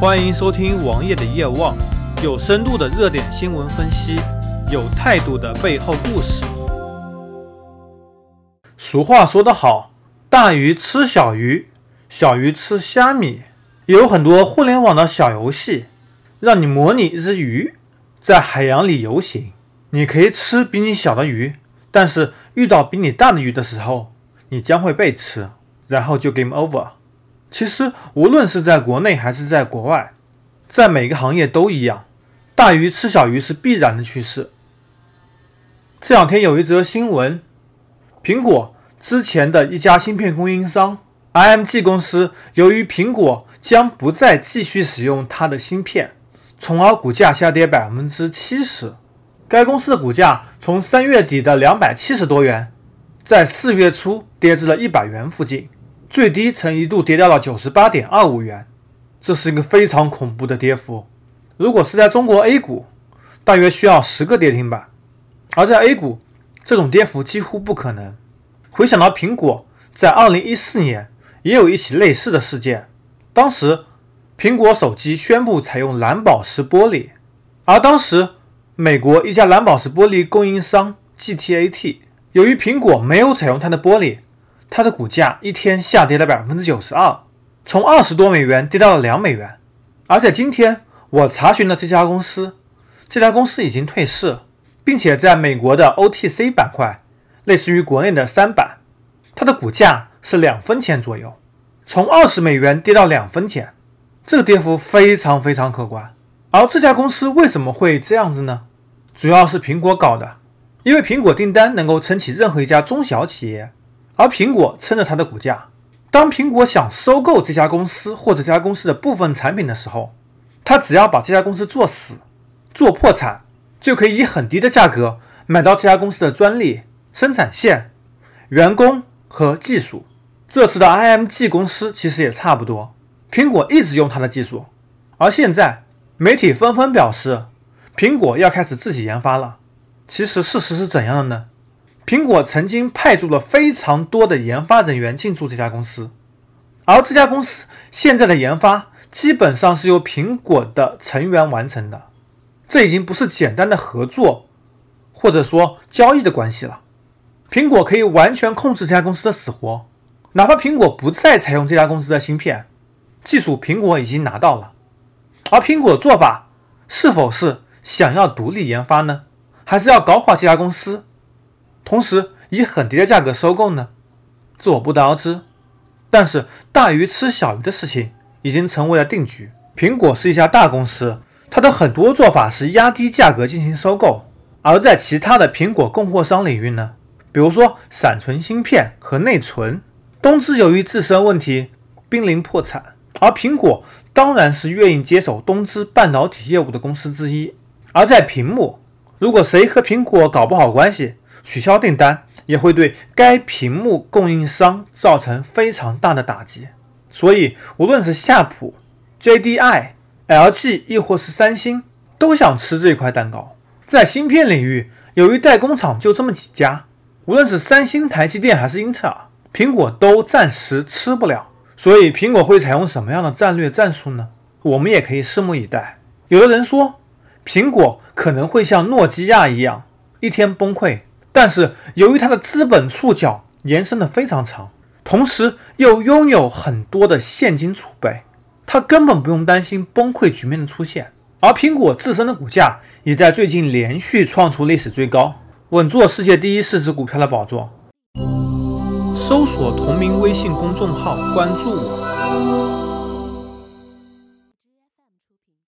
欢迎收听王爷的夜望，有深度的热点新闻分析，有态度的背后故事。俗话说得好，大鱼吃小鱼，小鱼吃虾米。有很多互联网的小游戏，让你模拟一只鱼在海洋里游行。你可以吃比你小的鱼，但是遇到比你大的鱼的时候，你将会被吃，然后就 game over。其实，无论是在国内还是在国外，在每个行业都一样，大鱼吃小鱼是必然的趋势。这两天有一则新闻，苹果之前的一家芯片供应商 IMG 公司，由于苹果将不再继续使用它的芯片，从而股价下跌百分之七十。该公司的股价从三月底的两百七十多元，在四月初跌至了一百元附近。最低曾一度跌掉了九十八点二五元，这是一个非常恐怖的跌幅。如果是在中国 A 股，大约需要十个跌停板，而在 A 股，这种跌幅几乎不可能。回想到苹果在二零一四年也有一起类似的事件，当时苹果手机宣布采用蓝宝石玻璃，而当时美国一家蓝宝石玻璃供应商 GTAT，由于苹果没有采用它的玻璃。它的股价一天下跌了百分之九十二，从二十多美元跌到了两美元。而且今天我查询了这家公司，这家公司已经退市，并且在美国的 OTC 板块，类似于国内的三板，它的股价是两分钱左右，从二十美元跌到两分钱，这个跌幅非常非常可观。而这家公司为什么会这样子呢？主要是苹果搞的，因为苹果订单能够撑起任何一家中小企业。而苹果撑着它的股价，当苹果想收购这家公司或者这家公司的部分产品的时候，它只要把这家公司做死、做破产，就可以以很低的价格买到这家公司的专利、生产线、员工和技术。这次的 IMG 公司其实也差不多，苹果一直用它的技术，而现在媒体纷纷表示，苹果要开始自己研发了。其实事实是怎样的呢？苹果曾经派驻了非常多的研发人员进驻这家公司，而这家公司现在的研发基本上是由苹果的成员完成的。这已经不是简单的合作或者说交易的关系了。苹果可以完全控制这家公司的死活，哪怕苹果不再采用这家公司的芯片技术，苹果已经拿到了。而苹果的做法是否是想要独立研发呢？还是要搞垮这家公司？同时以很低的价格收购呢？这我不得而知。但是大鱼吃小鱼的事情已经成为了定局。苹果是一家大公司，它的很多做法是压低价格进行收购。而在其他的苹果供货商领域呢，比如说闪存芯片和内存，东芝由于自身问题濒临破产，而苹果当然是愿意接手东芝半导体业务的公司之一。而在屏幕，如果谁和苹果搞不好关系，取消订单也会对该屏幕供应商造成非常大的打击，所以无论是夏普、JDI、LG，亦或是三星，都想吃这块蛋糕。在芯片领域，由于代工厂就这么几家，无论是三星、台积电还是英特尔，苹果都暂时吃不了。所以，苹果会采用什么样的战略战术呢？我们也可以拭目以待。有的人说，苹果可能会像诺基亚一样，一天崩溃。但是由于它的资本触角延伸的非常长，同时又拥有很多的现金储备，它根本不用担心崩溃局面的出现。而苹果自身的股价也在最近连续创出历史最高，稳坐世界第一市值股票的宝座。搜索同名微信公众号，关注我。